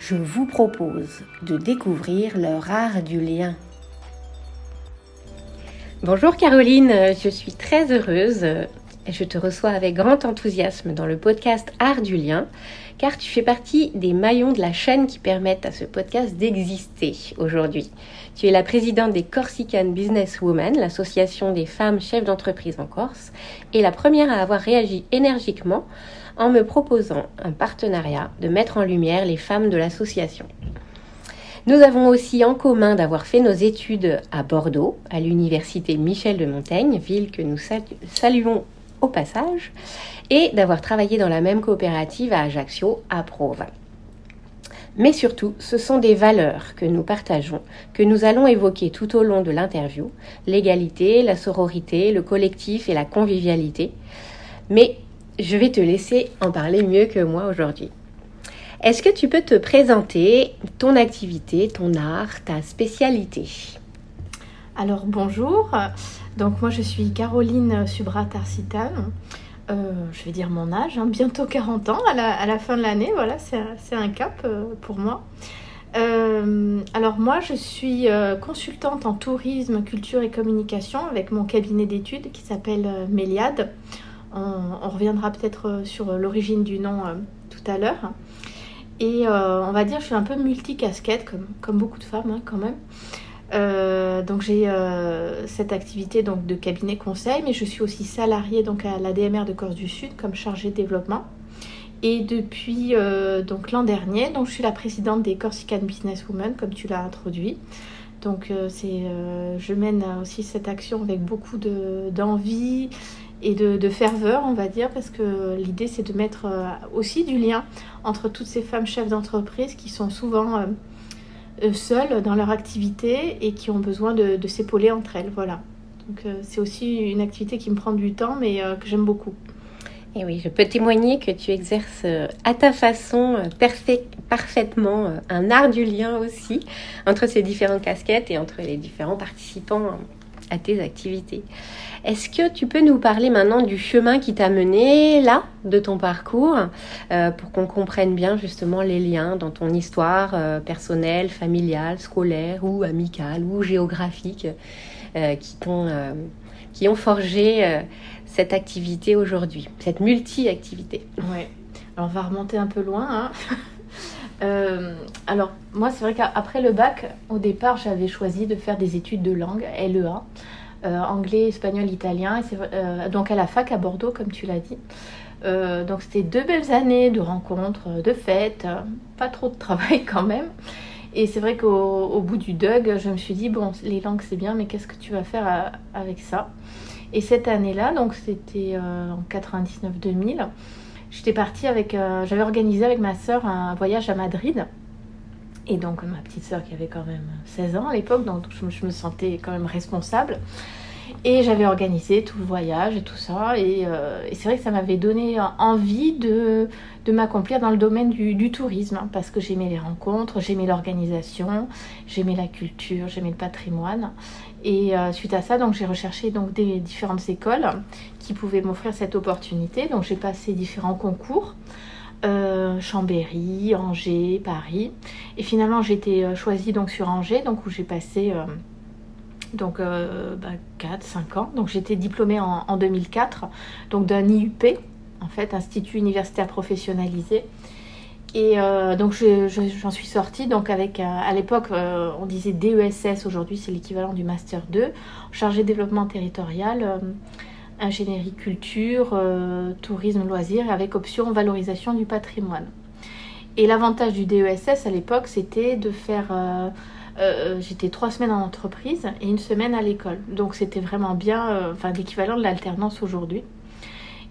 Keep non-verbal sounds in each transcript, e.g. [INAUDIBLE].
je vous propose de découvrir leur art du lien. Bonjour Caroline, je suis très heureuse et je te reçois avec grand enthousiasme dans le podcast Art du lien car tu fais partie des maillons de la chaîne qui permettent à ce podcast d'exister aujourd'hui. Tu es la présidente des Corsican Business Women, l'association des femmes chefs d'entreprise en Corse, et la première à avoir réagi énergiquement en me proposant un partenariat de mettre en lumière les femmes de l'association. Nous avons aussi en commun d'avoir fait nos études à Bordeaux, à l'université Michel de Montaigne, ville que nous saluons au passage, et d'avoir travaillé dans la même coopérative à Ajaccio, à Provins. Mais surtout, ce sont des valeurs que nous partageons, que nous allons évoquer tout au long de l'interview, l'égalité, la sororité, le collectif et la convivialité. Mais je vais te laisser en parler mieux que moi aujourd'hui. Est-ce que tu peux te présenter ton activité, ton art, ta spécialité? Alors bonjour, donc moi je suis Caroline Subrat Arcitan. Euh, je vais dire mon âge, hein, bientôt 40 ans à la, fin de l'année, voilà, c'est un cap euh, pour moi. Euh, alors moi je suis consultante en tourisme, culture et communication avec mon cabinet d'études qui s'appelle Méliade. On, reviendra peut-être euh, sur l'origine du nom euh, tout à l'heure. Et euh, on va dire, je suis un peu multicasquette, comme, beaucoup de femmes hein, quand même. donc j'ai cette activité donc, de cabinet conseil, mais je suis aussi salariée donc, à la DMR de Corse du Sud comme chargée de développement. Et depuis l'an dernier, donc, je suis la présidente des Corsican Business Women, comme tu l'as introduit. Donc c'est, je mène aussi cette action avec beaucoup d'envie et de, ferveur, on va dire, parce que l'idée c'est de mettre euh, aussi du lien entre toutes ces femmes chefs d'entreprise qui sont souvent euh, euh, seules dans leur activité et qui ont besoin de, s'épauler entre elles. Voilà. Donc c'est aussi une activité qui me prend du temps, mais que j'aime beaucoup. Et oui, je peux témoigner que tu exerces à ta façon parfaitement un art du lien aussi entre ces différentes casquettes et entre les différents participants à tes activités. Est-ce que tu peux nous parler maintenant du chemin qui t'a mené là, de ton parcours, euh, pour qu'on comprenne bien justement les liens dans ton histoire euh, personnelle, familiale, scolaire ou amicale ou géographique euh, qui, qui ont forgé cette activité aujourd'hui, cette multi-activité? Oui, alors on va remonter un peu loin. Hein. Alors, moi, c'est vrai qu'après le bac, au départ, j'avais choisi de faire des études de langue, LEA. Euh, anglais, espagnol, italien, euh, donc à la fac à Bordeaux, comme tu l'as dit. Euh, donc c'était deux belles années de rencontres, de fêtes, pas trop de travail [LAUGHS] quand même. Et c'est vrai qu'au bout du DUG, je me suis dit, bon, les langues c'est bien, mais qu'est-ce que tu vas faire avec ça? Et cette année-là, donc c'était en 99-2000, j'étais partie avec, j'avais organisé avec ma sœur un voyage à Madrid. Et donc ma petite sœur qui avait quand même 16 ans à l'époque, donc je me, sentais quand même responsable. Et j'avais organisé tout le voyage et tout ça. Et, euh, et c'est vrai que ça m'avait donné envie de, de m'accomplir dans le domaine du, du tourisme, hein, parce que j'aimais les rencontres, j'aimais l'organisation, j'aimais la culture, j'aimais le patrimoine. Et euh, suite à ça, donc j'ai recherché donc des différentes écoles qui pouvaient m'offrir cette opportunité. Donc j'ai passé différents concours. Euh, Chambéry, Angers, Paris. Et finalement, j'ai été euh, choisie donc sur Angers, donc où j'ai passé donc bah, 4-5 ans. Donc j'étais diplômée en, en 2004, donc d'un IUP, en fait, Institut universitaire professionnalisé. Et euh, donc je- je- j'en suis sortie donc avec euh, à l'époque euh, on disait DESS aujourd'hui c'est l'équivalent du master 2 chargé développement territorial ingénierie culture tourisme loisirs avec option valorisation du patrimoine. Et l'avantage du DESS à l'époque c'était de faire j'étais trois semaines en entreprise et une semaine à l'école donc c'était vraiment bien enfin l'équivalent de l'alternance aujourd'hui.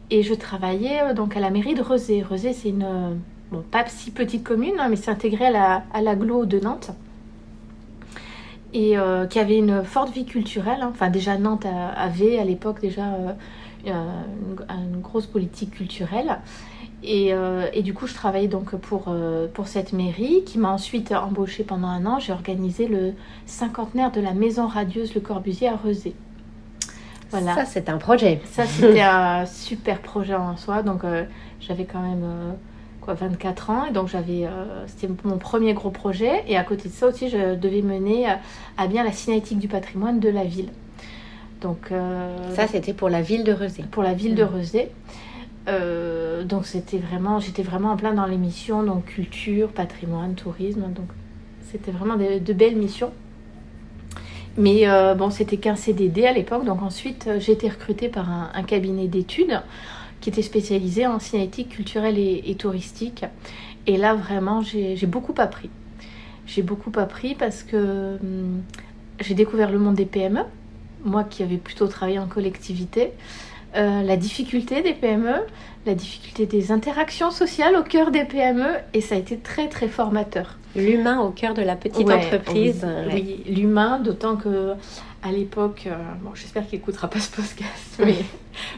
Et je travaillais donc à la mairie de Rezé. Rezé c'est une bon, pas si petite commune, hein, mais c'est intégré à la- à l'agglo de Nantes. Et euh, qui avait une forte vie culturelle. hein. Enfin, déjà, Nantes a- avait à l'époque déjà euh, euh, une, une grosse politique culturelle. Et, euh, et du coup, je travaillais donc pour, pour cette mairie qui m'a ensuite embauchée pendant un an. J'ai organisé le cinquantenaire de la maison radieuse Le Corbusier à Rezé. Voilà. Ça, c'est un projet. Ça, c'était [LAUGHS] un super projet en soi. Donc, j'avais quand même quoi, 24 ans. Et donc, j'avais, euh, c'était mon premier gros projet. Et à côté de ça aussi, je devais mener euh, à bien la cinétique du patrimoine de la ville. Donc, euh, Ça, c'était pour la ville de Rezé. pour la ville de Mm. Rezé. Euh, donc, c'était vraiment, j'étais vraiment en plein dans les missions, donc culture, patrimoine, tourisme. Donc, c'était vraiment de, de belles missions. Mais euh, bon, c'était qu'un CDD à l'époque. Donc ensuite, j'ai été recrutée par un, un cabinet d'études qui était spécialisé en cinétique culturelle et, et touristique. Et là, vraiment, j'ai beaucoup appris. J'ai beaucoup appris parce que hum, j'ai découvert le monde des PME, moi qui avais plutôt travaillé en collectivité. Euh, la difficulté des PME, la difficulté des interactions sociales au cœur des PME, et ça a été très très formateur. L'humain au cœur de la petite Ouais, entreprise. Oui, ouais. oui, l'humain, d'autant que à l'époque, euh, bon, j'espère qu'il écoutera pas ce podcast, mais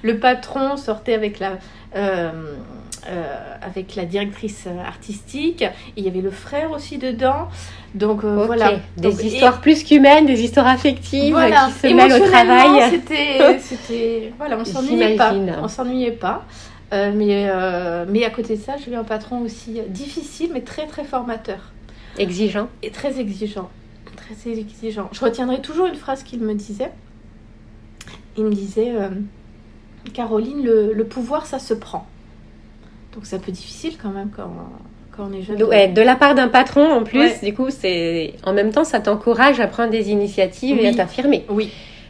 le patron sortait avec la, euh, euh, avec la directrice artistique, il y avait le frère aussi dedans, donc voilà. Des Donc, et- histoires plus qu'humaines, des histoires affectives voilà, qui se mêlent au travail. [LAUGHS] C'était, voilà, on s'ennuyait pas, on s'ennuyait pas. Mais, mais à côté de ça, j'ai eu un patron aussi difficile, mais très très formateur Exigeant. et très exigeant. Très exigeant. Je retiendrai toujours une phrase qu'il me disait. Il me disait euh, Caroline, le, le pouvoir, ça se prend. Donc c'est un peu difficile quand même quand, quand on est jeune. De, ouais, de la part d'un patron en plus, Ouais. du coup, c'est en même temps, ça t'encourage à prendre des initiatives et à t'affirmer. Oui.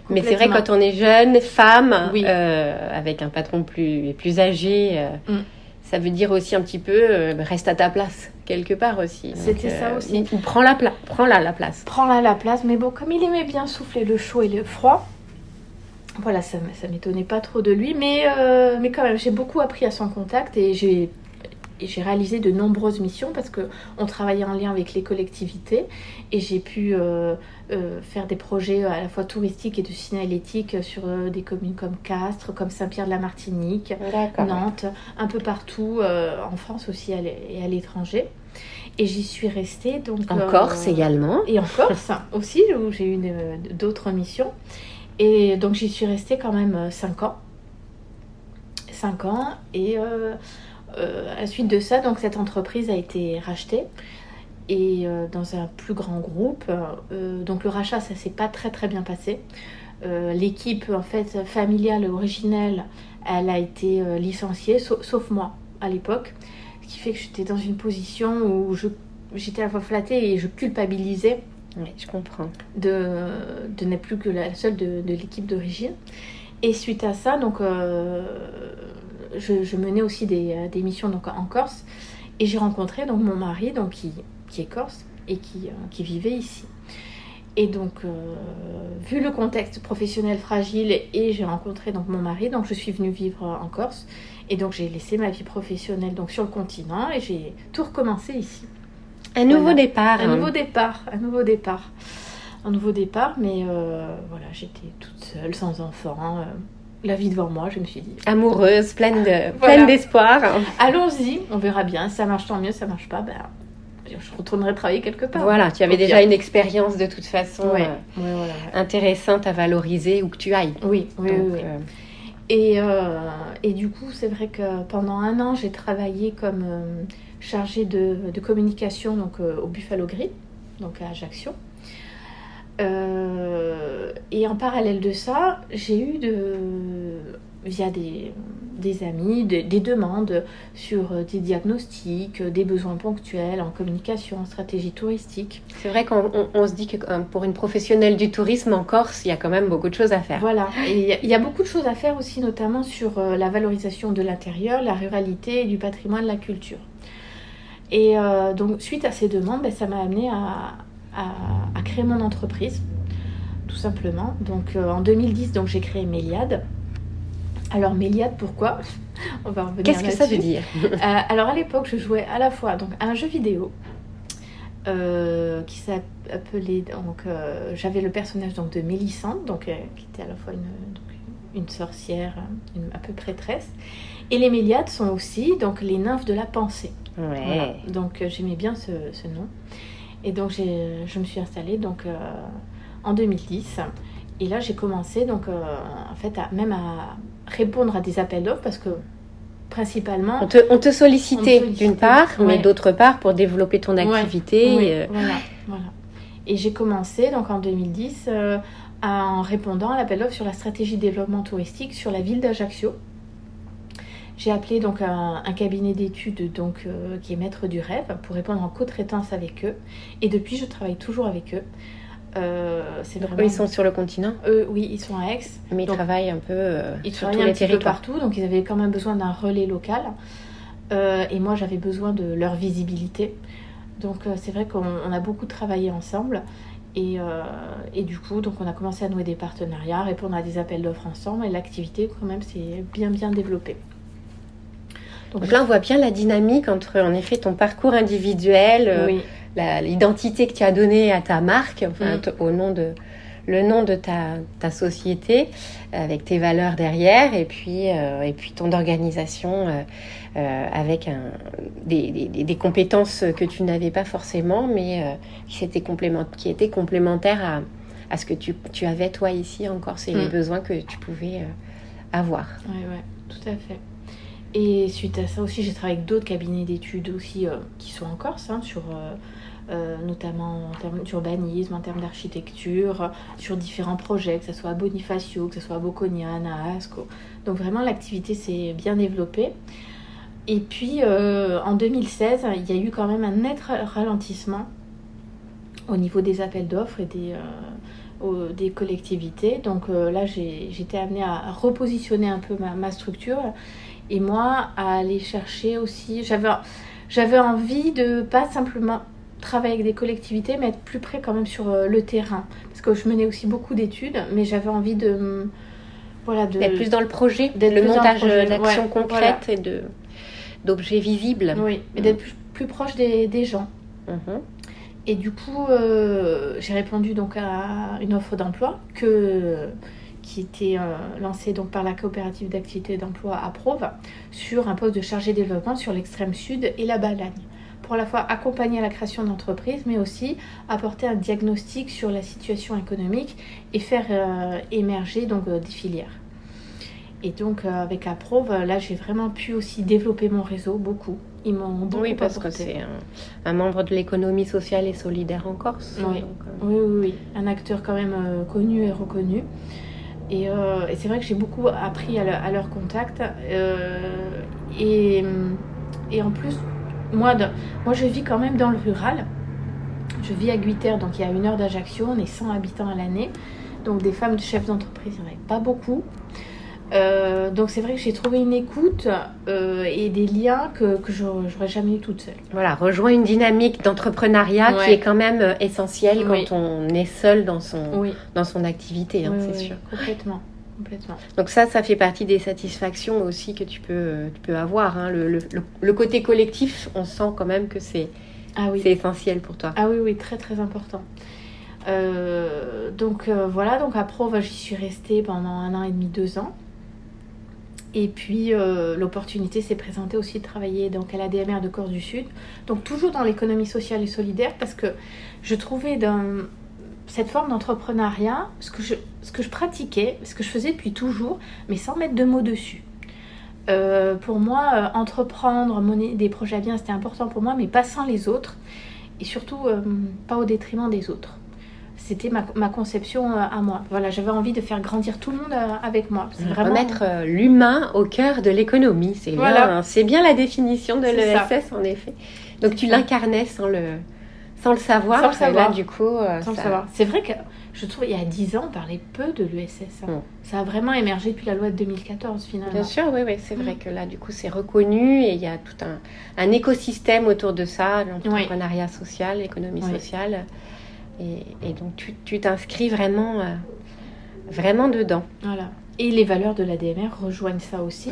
Mais c'est vrai, quand on est jeune, femme, Oui. euh, avec un patron plus, plus âgé, euh, Mm. Ça veut dire aussi un petit peu euh, reste à ta place, quelque part aussi. C'était ça aussi. ou- ou Prends la, pla- prends la, la place. prends là la place. Mais bon, comme il aimait bien souffler le chaud et le froid, voilà, ça, ça m'étonnait pas trop de lui. Mais, euh, mais quand même, j'ai beaucoup appris à son contact et j'ai et j'ai réalisé de nombreuses missions parce que on travaillait en lien avec les collectivités et j'ai pu euh, euh, faire des projets à la fois touristiques et de signalétique sur euh, des communes comme Castres, comme Saint-Pierre-de-la-Martinique. Nantes, un peu partout, en France aussi et à l'étranger. Et j'y suis restée donc En Corse également. et en Corse [LAUGHS] aussi, où j'ai eu d'autres missions. Et donc j'y suis restée quand même 5 ans. 5 ans. Et à la suite de ça, donc cette entreprise a été rachetée. Et euh, dans un plus grand groupe. Euh, donc le rachat, ça s'est pas très très bien passé. Euh, L'équipe en fait familiale originelle, elle a été euh, licenciée, sauf, sauf moi à l'époque. Ce qui fait que j'étais dans une position où je j'étais à la fois flattée et je culpabilisais Oui, je comprends. de, de n'être plus que la seule de, de l'équipe d'origine. Et suite à ça, donc, euh, je, je menais aussi des, euh, des missions donc, en Corse. Et j'ai rencontré donc, mon mari donc, qui, qui est corse et qui, euh, qui vivait ici. Et donc, euh, vu le contexte professionnel fragile, et j'ai rencontré donc mon mari, donc je suis venue vivre en Corse. Et donc j'ai laissé ma vie professionnelle donc sur le continent et j'ai tout recommencé ici. Un nouveau Voilà. départ. Un hein. nouveau départ, un nouveau départ. un nouveau départ, mais voilà, j'étais toute seule, sans enfant. La vie devant moi, je me suis dit. Amoureuse, pleine de, pleine d'espoir. Allons-y, on verra bien. Si ça marche tant mieux, ça marche pas, ben, je retournerai travailler quelque part. Voilà, tu avais déjà une expérience de toute façon intéressante à valoriser où que tu ailles. Oui, oui, oui. Et, euh, et, du coup, c'est vrai que pendant un an, j'ai travaillé comme euh, chargée de, de, communication donc, euh, au Buffalo Grill, donc à Ajaccio. Et en parallèle de ça, j'ai eu de, via des, des amis, des demandes sur euh, des diagnostics, euh, des besoins ponctuels en communication, en stratégie touristique. C'est vrai qu'on se dit que pour une professionnelle du tourisme en Corse, il y a quand même beaucoup de choses à faire. Voilà, et il y a beaucoup de choses à faire aussi, notamment sur euh, la valorisation de l'intérieur, la ruralité et du patrimoine, la culture. Et donc, suite à ces demandes, ben, ça m'a amené à, à, créer mon entreprise, tout simplement. Donc, en 2010, donc, j'ai créé Méliade alors Méliade, pourquoi [LAUGHS] On va revenir Qu'est-ce que ça veut dire [LAUGHS] euh, Alors à l'époque, je jouais à la fois donc, à un jeu vidéo euh, qui s'appelait donc euh, j'avais le personnage donc de Mélissande donc qui était à la fois une, une sorcière, une, un peu prêtresse. Et les Méliades sont aussi donc les nymphes de la pensée. Ouais. Donc j'aimais bien ce, ce, nom. Et donc je me suis installée donc en 2010. Et là, j'ai commencé donc en fait à, même à, répondre à des appels d'offres parce que principalement. On te, on te sollicitait d'une part, mais d'autre part pour développer ton activité. Euh. voilà, voilà. Et j'ai commencé donc en 2010 euh, en répondant à l'appel d'offres sur la stratégie de développement touristique sur la ville d'Ajaccio. J'ai appelé donc un, cabinet d'études donc euh, qui est maître du rêve pour répondre en co-traitance avec eux. Et depuis, je travaille toujours avec eux. Euh, c'est vraiment... ils sont sur le continent? Oui, ils sont à Aix. Mais ils travaillent un peu euh, ils sur tous les territoires. partout, donc ils avaient quand même besoin d'un relais local. Euh, et moi, j'avais besoin de leur visibilité. Donc c'est vrai qu'on a beaucoup travaillé ensemble. Et, et, du coup, donc on a commencé à nouer des partenariats, répondre à des appels d'offres ensemble. Et l'activité, quand même, s'est bien, bien développée. Donc, là, on voit bien la dynamique entre, en effet, ton parcours individuel. Oui l'identité que tu as donnée à ta marque, mm. au nom de le nom de ta, ta, société avec tes valeurs derrière et puis, euh, et puis ton organisation euh, euh, avec un, des, des, des, compétences que tu n'avais pas forcément mais qui, étaient qui étaient complémentaires à, à ce que tu, tu, avais toi ici encore c'est les mm. besoins que tu pouvais avoir. Oui, ouais, tout à fait. Et suite à ça aussi, j'ai travaillé avec d'autres cabinets d'études aussi qui sont en Corse, hein, sur euh, notamment en termes d'urbanisme, en termes d'architecture, sur différents projets, que ce soit à Bonifacio, que ce soit à Bocconiane, à Asco. Donc vraiment l'activité s'est bien développée. Et puis euh, en 2016, il y a eu quand même un net ralentissement au niveau des appels d'offres et des, euh, collectivités. Donc là, j'étais amenée à repositionner un peu ma, structure et moi à aller chercher aussi. J'avais envie de pas simplement travailler avec des collectivités, mais être plus près quand même sur euh, le terrain. Parce que je menais aussi beaucoup d'études, mais j'avais envie de. Voilà, de. D'être plus dans le projet, d'être le montage d'actions concrètes et de d'objets visibles. Oui, et d'être plus, proche des, des gens. Mhm. Et du coup, euh, j'ai répondu donc à une offre d'emploi que qui était euh, lancée donc par la coopérative d'activité d'emploi à Prove sur un poste de chargé développement sur l'extrême sud et la Balagne pour à la fois accompagner la création d'entreprises, mais aussi apporter un diagnostic sur la situation économique et faire euh, émerger donc euh, des filières. Et donc euh, avec Approve, là j'ai vraiment pu aussi développer mon réseau beaucoup. Ils m'ont beaucoup Oui, parce que c'est un, membre de l'économie sociale et solidaire en Corse. Oui, oui, oui, un acteur quand même connu et reconnu. Et, c'est vrai que j'ai beaucoup appris à, leur contact. et, et en plus, moi, moi, je vis quand même dans le rural. Je vis à Guiter, donc il y a une heure d'Ajaccio. On est 100 habitants à l'année. Donc des femmes de chefs d'entreprise, il n'y en avait pas beaucoup. Euh, donc c'est vrai que j'ai trouvé une écoute euh, et des liens que, que je n'aurais jamais eu toute seule. Voilà, rejoint une dynamique d'entrepreneuriat qui est quand même euh, essentielle quand on est seul dans son, dans son activité, hein, c'est sûr. Complètement. Donc ça, ça fait partie des satisfactions aussi que tu peux, tu peux avoir. Hein. Le, le, le, côté collectif, on sent quand même que c'est ah essentiel pour toi. Ah oui, oui, très très important. Euh, donc voilà, donc à Pro, j'y suis restée pendant un an et demi, deux ans. Et puis l'opportunité s'est présentée aussi de travailler donc, à la DMR de Corse du Sud, donc toujours dans l'économie sociale et solidaire, parce que je trouvais dans cette forme d'entrepreneuriat ce, que je, pratiquais, ce que je faisais depuis toujours, mais sans mettre de mots dessus. Euh, pour moi, euh, entreprendre, mener des projets à bien, c'était important pour moi, mais pas sans les autres, et surtout euh, pas au détriment des autres. C'était ma, ma, conception à moi. Voilà, j'avais envie de faire grandir tout le monde avec moi. C'est vraiment remettre l'humain au cœur de l'économie. C'est bien, c'est bien la définition de l'ESS en effet. Donc tu l'incarnais sans le sans le savoir. Sans le savoir. là, du coup, sans le savoir. C'est vrai que je trouve il y a 10 ans, on parlait peu de l'ESS. Hein. Mm. Ça a vraiment émergé depuis la loi de 2014 finalement. Bien sûr, oui, oui c'est vrai mm. que là, du coup, c'est reconnu et il y a tout un, un écosystème autour de ça, l'entrepreneuriat social, l'économie sociale. Et, et, donc, tu t'inscris vraiment, euh, vraiment dedans. Voilà. Et les valeurs de l'ADMR rejoignent ça aussi.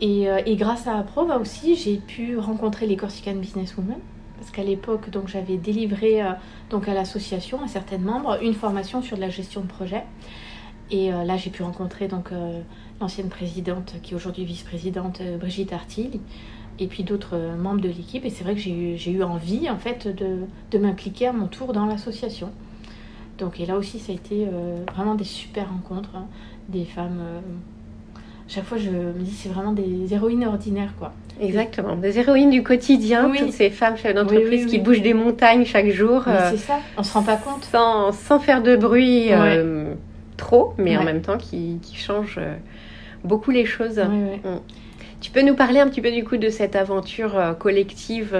Et, euh, et, grâce à Aprova aussi, j'ai pu rencontrer les Corsican Businesswomen parce qu'à l'époque, donc j'avais délivré euh, donc à l'association, à certains membres, une formation sur la gestion de projet. Et euh, là, j'ai pu rencontrer donc l'ancienne présidente, qui est aujourd'hui vice-présidente, Brigitte Artil, et puis d'autres membres de l'équipe. Et c'est vrai que j'ai eu, envie, en fait, de, de m'impliquer à mon tour dans l'association. Donc, et là aussi, ça a été vraiment des super rencontres, hein, des femmes. chaque fois, je me dis, c'est vraiment des héroïnes ordinaires, quoi. Exactement, des héroïnes du quotidien, toutes ces femmes chefs d'entreprise qui bougent des montagnes chaque jour. Euh, c'est ça, on se rend pas compte. Sans, sans faire de bruit euh, trop, mais en même temps qui, qui changent euh, beaucoup les choses. Mm. Tu peux nous parler un petit peu du coup de cette aventure collective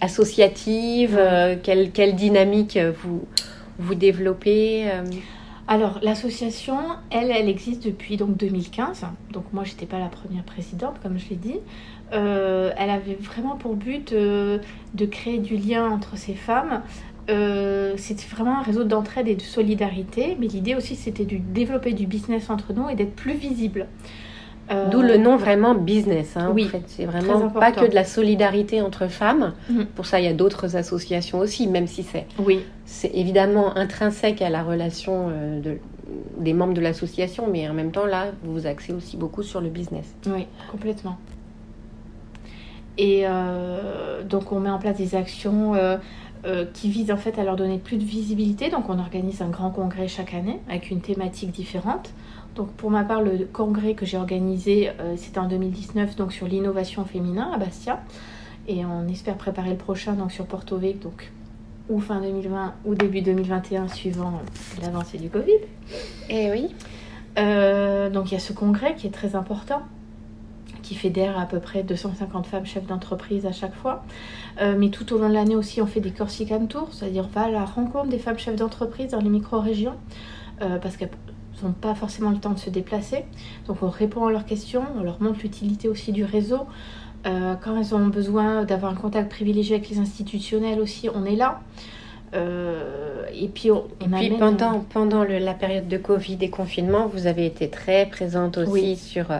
associative quelle, quelle, dynamique vous, vous développez alors l'association, elle, elle existe depuis donc 2015. Donc moi, j'étais pas la première présidente, comme je l'ai dit. Euh, elle avait vraiment pour but euh, de créer du lien entre ces femmes. Euh, c'était vraiment un réseau d'entraide et de solidarité, mais l'idée aussi c'était de développer du business entre nous et d'être plus visible. Euh, D'où le nom vraiment business. Hein, oui, en fait. c'est vraiment pas que de la solidarité entre femmes. Mhm. Pour ça, il y a d'autres associations aussi, même si c'est oui. c'est évidemment intrinsèque à la relation euh, de, des membres de l'association, mais en même temps, là, vous vous axez aussi beaucoup sur le business. Oui, complètement. Et euh, donc, on met en place des actions qui visent en fait à leur donner plus de visibilité. Donc, on organise un grand congrès chaque année avec une thématique différente. Donc pour ma part, le congrès que j'ai organisé, euh, c'était en 2019, donc sur l'innovation féminin à Bastia. Et on espère préparer le prochain donc sur Porto Vec, donc ou fin 2020 ou début 2021, suivant l'avancée du Covid. Et eh oui. Euh, donc il y a ce congrès qui est très important, qui fédère à peu près 250 femmes chefs d'entreprise à chaque fois. Euh, mais tout au long de l'année aussi, on fait des Corsican Tours, c'est-à-dire on va à la rencontre des femmes chefs d'entreprise dans les micro-régions. parce que n'ont pas forcément le temps de se déplacer. Donc on répond à leurs questions, on leur montre l'utilité aussi du réseau. Euh, quand elles ont besoin d'avoir un contact privilégié avec les institutionnels aussi, on est là. Euh, et puis, on, puis pendant, pendant la période de Covid et confinement, vous avez été très présente aussi sur euh,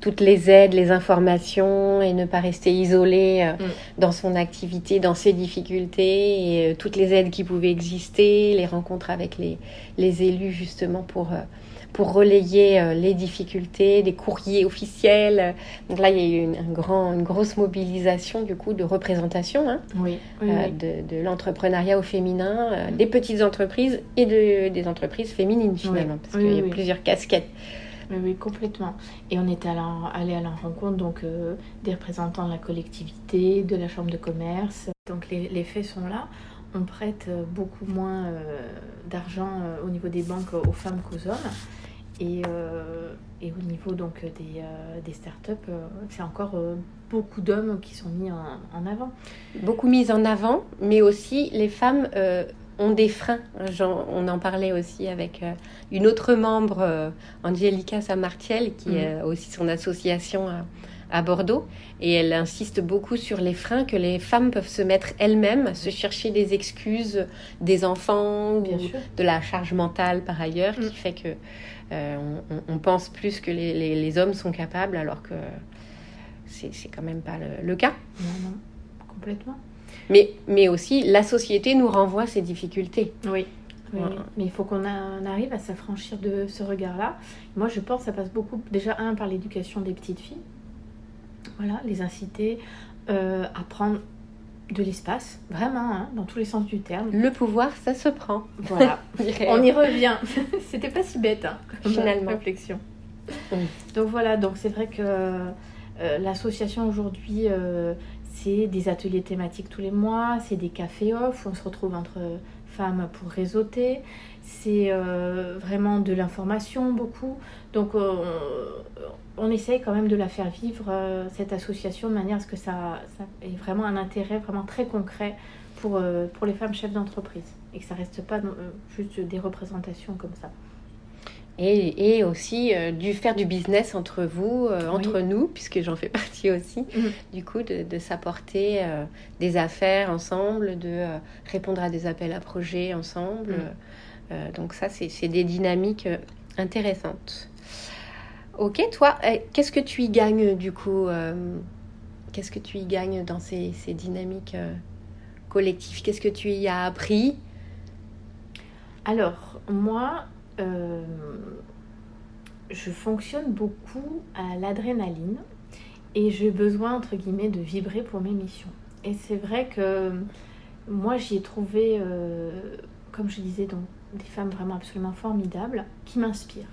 toutes les aides, les informations et ne pas rester isolée mm. dans son activité, dans ses difficultés et toutes les aides qui pouvaient exister, les rencontres avec les, les élus justement pour pour relayer euh, les difficultés, des courriers officiels. Donc là, il y a eu une, un grand, une grosse mobilisation du coup de représentation hein, oui, euh, de, l'entrepreneuriat au féminin, euh, des petites entreprises et de, des entreprises féminines finalement, parce qu'il y a plusieurs casquettes. Oui, oui, complètement. Et on est allé à la rencontre donc, des représentants de la collectivité, de la chambre de commerce. Donc les, les faits sont là. On prête beaucoup moins d'argent au niveau des banques aux femmes qu'aux hommes. Et, euh, et, au niveau donc des, euh, des startups, euh, c'est encore beaucoup d'hommes qui sont mis en, avant. Beaucoup mis en avant, mais aussi les femmes ont des freins. on en parlait aussi avec une autre membre, Angelica Samartiel, qui mm. a aussi son association à Bordeaux et elle insiste beaucoup sur les freins que les femmes peuvent se mettre elles-mêmes, se chercher des excuses des enfants, ou de la charge mentale par ailleurs, qui mm. fait que euh, on, pense plus que les, hommes sont capables alors que c'est quand même pas le, cas. Non, non, complètement. Mais, mais aussi, la société nous renvoie ces difficultés. Oui. Oui, mais il faut qu'on arrive à s'affranchir de ce regard-là. Moi, je pense que ça passe beaucoup, déjà, un, par l'éducation des petites filles. Voilà, les inciter euh, à prendre de l'espace, vraiment, hein, dans tous les sens du terme. Le pouvoir, ça se prend. Voilà, [LAUGHS] on y revient. [LAUGHS] C'était pas si bête, hein, comme Finalement. réflexion. Donc voilà, donc c'est vrai que euh, l'association aujourd'hui, euh, c'est des ateliers thématiques tous les mois, c'est des cafés off, où on se retrouve entre femmes pour réseauter, c'est euh, vraiment de l'information beaucoup. Donc on, on, essaye quand même de la faire vivre, cette association, de manière à ce que ça, ça, ait vraiment un intérêt vraiment très concret pour, pour les femmes chefs d'entreprise. Et que ça reste pas juste des représentations comme ça et, et aussi euh, du faire du business entre vous, euh, entre nous, puisque j'en fais [LAUGHS] partie aussi, mm. du coup, de, de s'apporter euh, des affaires ensemble, de répondre à des appels à projets ensemble. Mm. donc ça, c'est des dynamiques intéressantes. Ok, toi, qu'est-ce que tu y gagnes du coup Qu'est-ce que tu y gagnes dans ces, ces dynamiques collectives? Qu'est-ce que tu y as appris? Alors, moi, euh, je fonctionne beaucoup à l'adrénaline et j'ai besoin, entre guillemets, de vibrer pour mes missions. Et c'est vrai que moi, j'y ai trouvé, euh, comme je disais, donc, des femmes vraiment absolument formidables qui m'inspirent.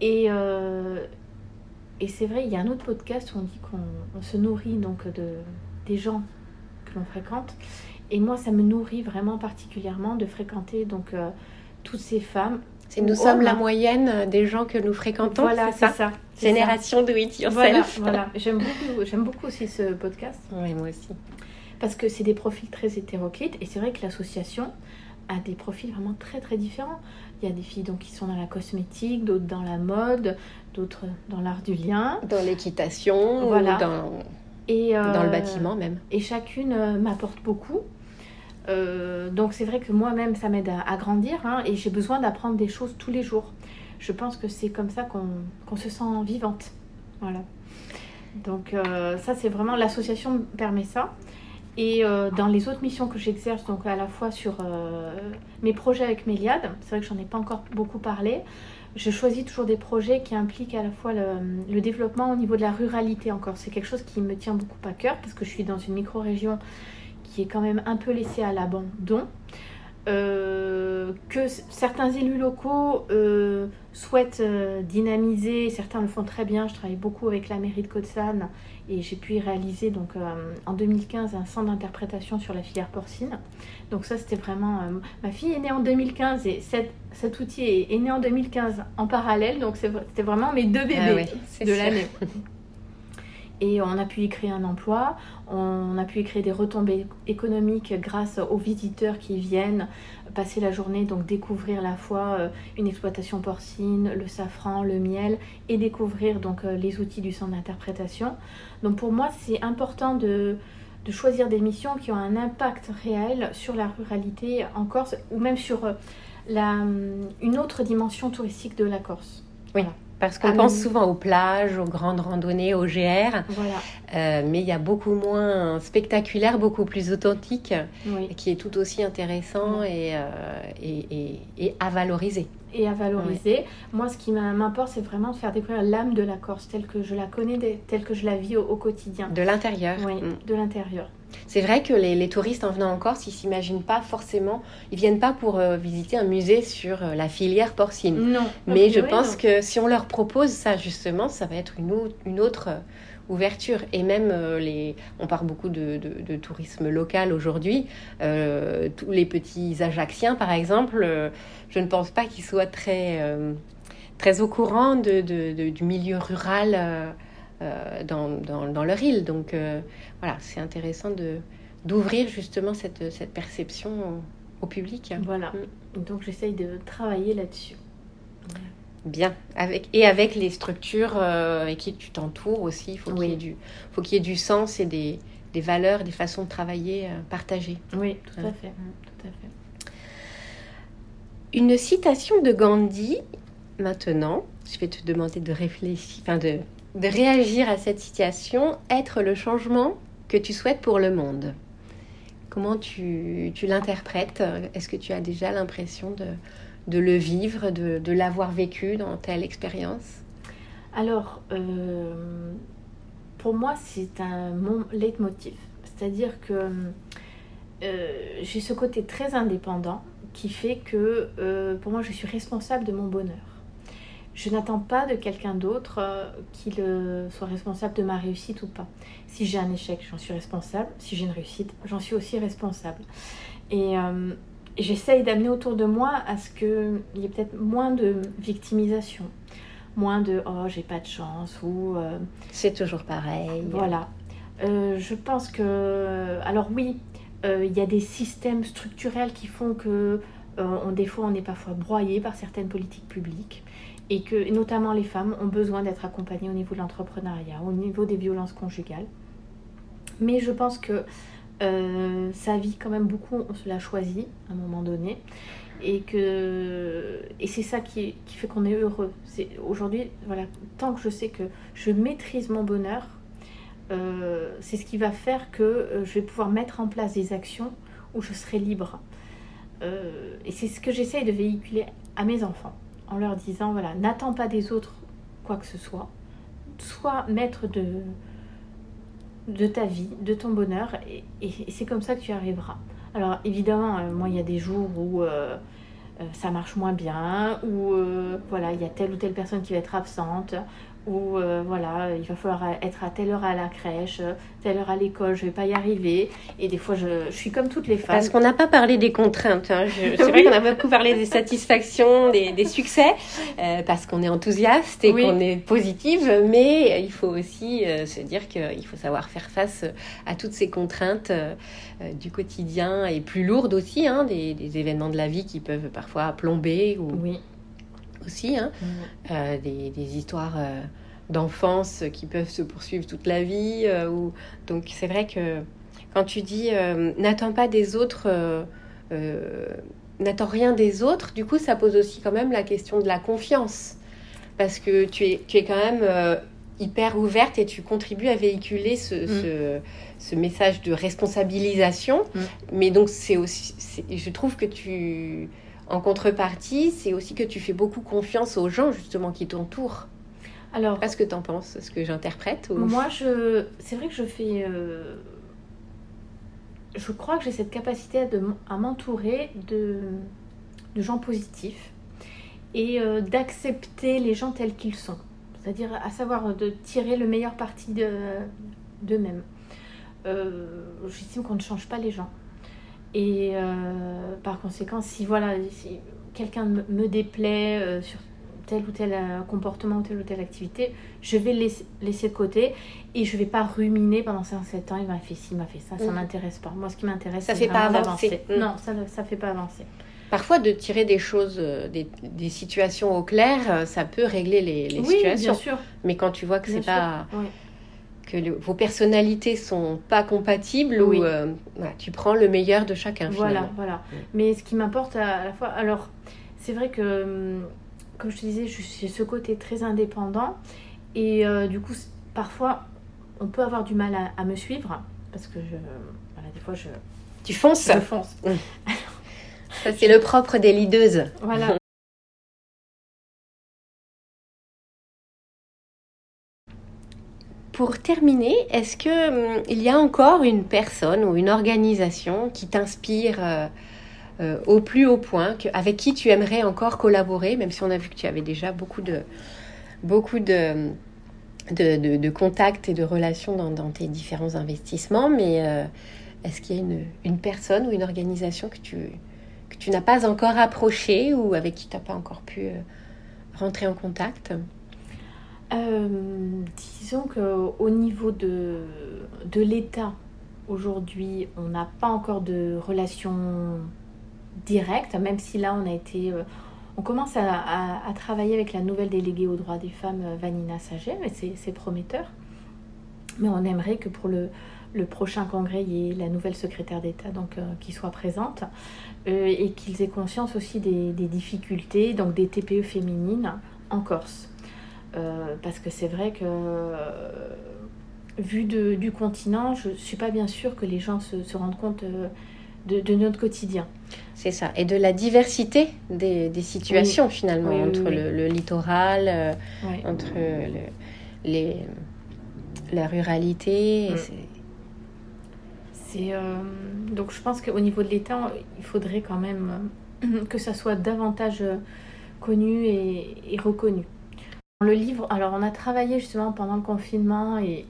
Et, euh, et c'est vrai, il y a un autre podcast où on dit qu'on se nourrit donc de, des gens que l'on fréquente. Et moi, ça me nourrit vraiment particulièrement de fréquenter donc toutes ces femmes. nous sommes la moyenne des gens que nous fréquentons. Voilà, c'est ça. Génération de it yourself. Voilà, J'aime beaucoup, j'aime beaucoup aussi ce podcast. Oui, moi aussi. Parce que c'est des profils très hétéroclites et c'est vrai que l'association a des profils vraiment très très différents. Il y a des filles donc, qui sont dans la cosmétique, d'autres dans la mode, d'autres dans l'art du lien. Dans l'équitation, voilà. dans, et, euh, dans le bâtiment même. Et chacune euh, m'apporte beaucoup. Euh, donc c'est vrai que moi-même, ça m'aide à, grandir hein, et j'ai besoin d'apprendre des choses tous les jours. Je pense que c'est comme ça qu'on se sent vivante. Voilà. Donc euh, ça, c'est vraiment l'association permet ça. Et euh, dans les autres missions que j'exerce, donc à la fois sur mes projets avec Méliade, c'est vrai que j'en ai pas encore beaucoup parlé, je choisis toujours des projets qui impliquent à la fois le, le développement au niveau de la ruralité encore. C'est quelque chose qui me tient beaucoup à cœur parce que je suis dans une micro-région qui est quand même un peu laissé à l'abandon. Euh, que certains élus locaux euh, souhaitent euh, dynamiser, certains le font très bien. Je travaille beaucoup avec la mairie de côte et j'ai pu y réaliser donc en 2015 un centre d'interprétation sur la filière porcine. Donc ça c'était vraiment ma fille est née en 2015 et cet, outil est, né en 2015 en parallèle donc c'était vraiment mes deux bébés ah de l'année. [LAUGHS] Et on a pu y créer un emploi, on a pu y créer des retombées économiques grâce aux visiteurs qui viennent passer la journée, donc découvrir la fois euh, une exploitation porcine, le safran, le miel, et découvrir donc euh, les outils du centre d'interprétation. Donc pour moi, c'est important de, de choisir des missions qui ont un impact réel sur la ruralité en Corse ou même sur euh, la, une autre dimension touristique de la Corse. Oui. Parce qu'on pense souvent aux plages, aux grandes randonnées, aux GR. Voilà. Euh, mais il y a beaucoup moins spectaculaire, beaucoup plus authentique, qui est tout aussi intéressant et, euh, et, et, à valoriser. Et à valoriser. Moi, ce qui m'importe, c'est vraiment de faire découvrir l'âme de la Corse telle que je la connais, telle que je la vis au, quotidien. De l'intérieur. Oui, mm. de l'intérieur. C'est vrai que les, touristes en venant en Corse, ils s'imaginent pas forcément, ils viennent pas pour euh, visiter un musée sur euh, la filière porcine. Non. Mais je pense que si on leur propose ça justement, ça va être une, une autre euh, ouverture. Et même les, on parle beaucoup de, tourisme local aujourd'hui. tous les petits Ajacciens, par exemple, je ne pense pas qu'ils soient très très au courant de, du milieu rural euh, dans, dans, leur île. Donc euh, voilà, c'est intéressant de d'ouvrir justement cette, cette perception au, public. Voilà, mm. donc j'essaye de travailler là-dessus. Bien, avec, et avec les structures euh, avec qui tu t'entoures aussi, il faut qu'il y, ait du, faut qu'il y ait du sens et des, des valeurs, des façons de travailler partagées. Oui, tout à fait. Tout à fait. Une citation de Gandhi, maintenant, je vais te demander de réfléchir, enfin de de réagir à cette situation, être le changement que tu souhaites pour le monde. Comment tu, tu l'interprètes? Est-ce que tu as déjà l'impression de, le vivre, de, l'avoir vécu dans telle expérience? Alors, pour moi, c'est un leitmotiv. C'est-à-dire que j'ai ce côté très indépendant qui fait que euh, pour moi je suis responsable de mon bonheur. Je n'attends pas de quelqu'un d'autre euh, qu'il soit responsable de ma réussite ou pas. Si j'ai un échec, j'en suis responsable. Si j'ai une réussite, j'en suis aussi responsable. Et, euh, j'essaye d'amener autour de moi à ce qu'il y ait peut-être moins de victimisation, moins de oh j'ai pas de chance ou c'est toujours pareil. Voilà. je pense que alors oui, euh, il y a des systèmes structurels qui font que euh, des fois on est parfois broyé par certaines politiques publiques et que notamment les femmes ont besoin d'être accompagnées au niveau de l'entrepreneuriat, au niveau des violences conjugales. Mais je pense que euh, sa vie quand même beaucoup, on se l'a choisi à un moment donné et que et c'est ça qui, fait qu'on est heureux. Aujourd'hui voilà tant que je sais que je maîtrise mon bonheur, euh, c'est ce qui va faire que euh, je vais pouvoir mettre en place des actions où je serai libre. Euh, et c'est ce que j'essaye de véhiculer à mes enfants en leur disant voilà, n'attends pas des autres quoi que ce soit. Sois maître de, de ta vie, de ton bonheur, et, c'est comme ça que tu arriveras. Alors évidemment, moi il y a des jours où ça marche moins bien, où voilà, il y a telle ou telle personne qui va être absente, où euh, voilà, il va falloir être à telle heure à la crèche, telle heure à l'école, je vais pas y arriver. Et des fois, je, je suis comme toutes les femmes. Parce qu'on n'a pas parlé des contraintes. Hein. C'est vrai qu'on a beaucoup parlé des satisfactions, des, des succès, euh, parce qu'on est enthousiaste et qu'on est positive. Mais il faut aussi euh, se dire qu'il faut savoir faire face à toutes ces contraintes du quotidien et plus lourdes aussi, hein, des, des, événements de la vie qui peuvent parfois plomber ou. Oui aussi, hein. mm. euh, des, des, histoires euh, d'enfance qui peuvent se poursuivre toute la vie. Euh, ou... Donc c'est vrai que quand tu dis n'attends pas des autres, n'attends rien des autres, du coup ça pose aussi quand même la question de la confiance. Parce que tu es, tu es quand même hyper ouverte et tu contribues à véhiculer ce, mm. ce, ce message de responsabilisation. Mm. Mais donc c'est aussi, je trouve que tu en contrepartie, c'est aussi que tu fais beaucoup confiance aux gens justement qui t'entourent. Alors, qu'est-ce que tu en penses? Est-ce que j'interprète Moi, je, c'est vrai que je fais. Euh, je crois que j'ai cette capacité de, à m'entourer de, de, gens positifs et euh, d'accepter les gens tels qu'ils sont. C'est-à-dire à savoir de tirer le meilleur parti d'eux-mêmes. Euh, J'estime qu'on ne change pas les gens. Et euh, par conséquent, si voilà, si quelqu'un me déplaît euh, sur tel ou tel euh, comportement ou telle ou telle activité, je vais le laisser, de côté et je vais pas ruminer pendant 5-7 ans, il m'a fait ci, il m'a fait ça, ça mm. m'intéresse pas. Moi, ce qui m'intéresse, c'est pas avancer. Mm. Non, ça ne fait pas avancer. Parfois, de tirer des choses, des, des, situations au clair, ça peut régler les, les oui, situations. Bien sûr. Mais quand tu vois que c'est pas que vos personnalités sont pas compatibles ou euh, tu prends le meilleur de chacun. Voilà, voilà. Mais ce qui m'importe à, la fois, alors c'est vrai que, hum, comme je te disais, j'ai ce côté très indépendant et euh, du coup, parfois, on peut avoir du mal à, me suivre parce que je, voilà, des fois, je. Tu fonces. Je fonce. [LAUGHS] Ça, c'est le propre des leadeuses. Voilà. Pour terminer, est-ce que hum, il y a encore une personne ou une organisation qui t'inspire euh, euh, au plus haut point, avec qui tu aimerais encore collaborer, même si on a vu que tu avais déjà beaucoup de beaucoup de de, contacts et de relations dans, tes différents investissements, mais euh, est-ce qu'il y a une, une, personne ou une organisation que tu, que tu n'as pas encore approchée ou avec qui tu n'as pas encore pu rentrer en contact? Euh, disons qu'au niveau de, de l'État, aujourd'hui, on n'a pas encore de relation directe, même si là, on a été... Euh, on commence à, travailler avec la nouvelle déléguée aux droits des femmes, euh, Vanina Saget, mais c'est prometteur. Mais on aimerait que pour le, le prochain congrès, il y ait la nouvelle secrétaire d'État qui soit présente et qu'ils aient conscience aussi des, des, difficultés donc des TPE féminines en Corse. Euh, parce que c'est vrai que vu du continent, je ne suis pas bien sûre que les gens se, rendent compte euh, de, notre quotidien. C'est ça. Et de la diversité des, situations finalement, entre le, littoral, euh, entre les, la ruralité. Mm. C'est, euh, donc je pense qu'au niveau de l'État, il faudrait quand même [CLEARS THROAT] que ça soit davantage connu et, et reconnu. Le livre, alors on a travaillé justement pendant le confinement et,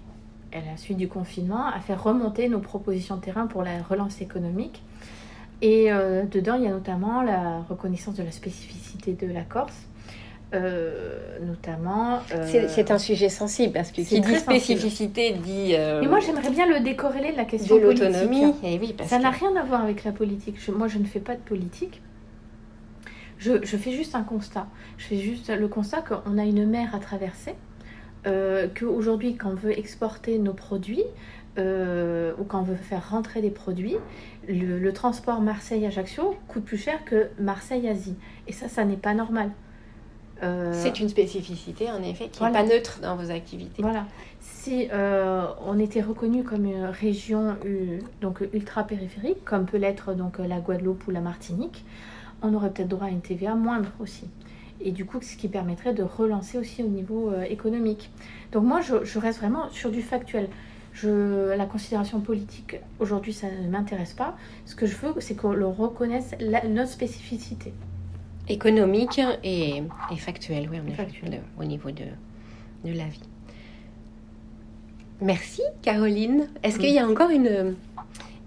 à la suite du confinement, à faire remonter nos propositions de terrain pour la relance économique. Et euh, dedans, il y a notamment la reconnaissance de la spécificité de la Corse. Euh, notamment. Euh, c'est un sujet sensible parce que qui dit spécificité dit. Mais moi, j'aimerais bien le décorréler de la question de l'autonomie. Oui, ça n'a rien à voir avec la politique. moi, je ne fais pas de politique. Je, je, fais juste un constat. Je fais juste le constat qu'on a une mer à traverser euh, qu'aujourd'hui, quand on veut exporter nos produits euh, ou quand on veut faire rentrer des produits, le, transport Marseille-Ajaccio coûte plus cher que Marseille-Asie. Et ça, ça n'est pas normal. Euh, c'est une spécificité, en effet, qui n'est pas neutre dans vos activités. Voilà. Si on était reconnu comme une région donc ultra périphérique, comme peut l'être donc la Guadeloupe ou la Martinique, on aurait peut-être droit à une TVA moindre aussi et du coup ce qui permettrait de relancer aussi au niveau euh, économique. Donc moi je, reste vraiment sur du factuel. Je, la considération politique aujourd'hui ça ne m'intéresse pas. Ce que je veux c'est qu'on reconnaisse notre spécificité. Économique et, et factuelle, oui, au niveau de, de la vie. Merci Caroline. Est-ce qu'il y a encore une,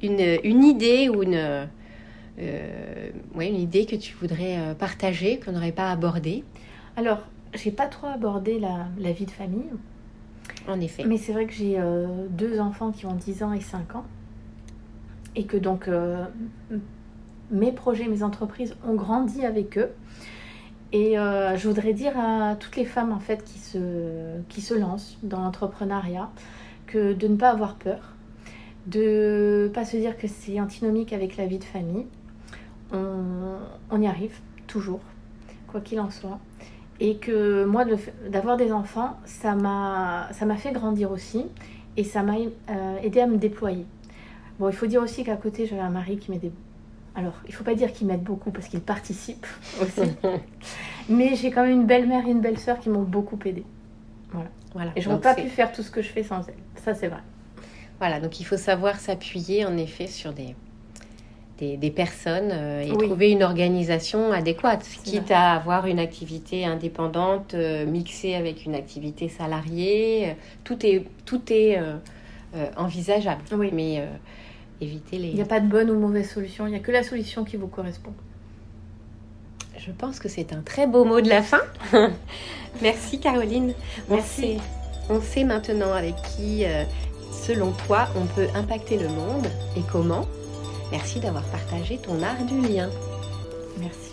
une, une idée ou une, ouais, une idée que tu voudrais euh, partager, qu'on n'aurait pas abordée Alors, j'ai pas trop abordé la, la, vie de famille. En effet. Mais c'est vrai que j'ai euh, deux enfants qui ont 10 ans et 5 ans. Et que donc, mes projets, mes entreprises ont grandi avec eux. Et je voudrais dire à toutes les femmes en fait qui se, qui se lancent dans l'entrepreneuriat que de ne pas avoir peur, de ne pas se dire que c'est antinomique avec la vie de famille, on, y arrive toujours, quoi qu'il en soit. Et que moi, d'avoir des enfants, ça m'a fait grandir aussi et ça m'a euh, aidé à me déployer. Bon, il faut dire aussi qu'à côté, j'avais un mari qui m'aidait. Alors, il faut pas dire qu'il m'aide beaucoup parce qu'il participe [LAUGHS] aussi. Mais j'ai quand même une belle-mère et une belle-sœur qui m'ont beaucoup aidé. Voilà. voilà. Et je n'aurais pas pu faire tout ce que je fais sans elle. Ça, c'est vrai. Voilà, donc il faut savoir s'appuyer en effet sur des, des, personnes euh, et trouver une organisation adéquate, quitte à avoir une activité indépendante euh, mixée avec une activité salariée. tout est, tout est euh, envisageable. Oui. Mais éviter les... Il n'y a pas de bonne ou mauvaise solution, il n'y a que la solution qui vous correspond. Je pense que c'est un très beau mot de la fin. [LAUGHS] Merci Caroline. Merci. On sait maintenant avec qui, selon toi, on peut impacter le monde et comment. Merci d'avoir partagé ton art du lien. Merci.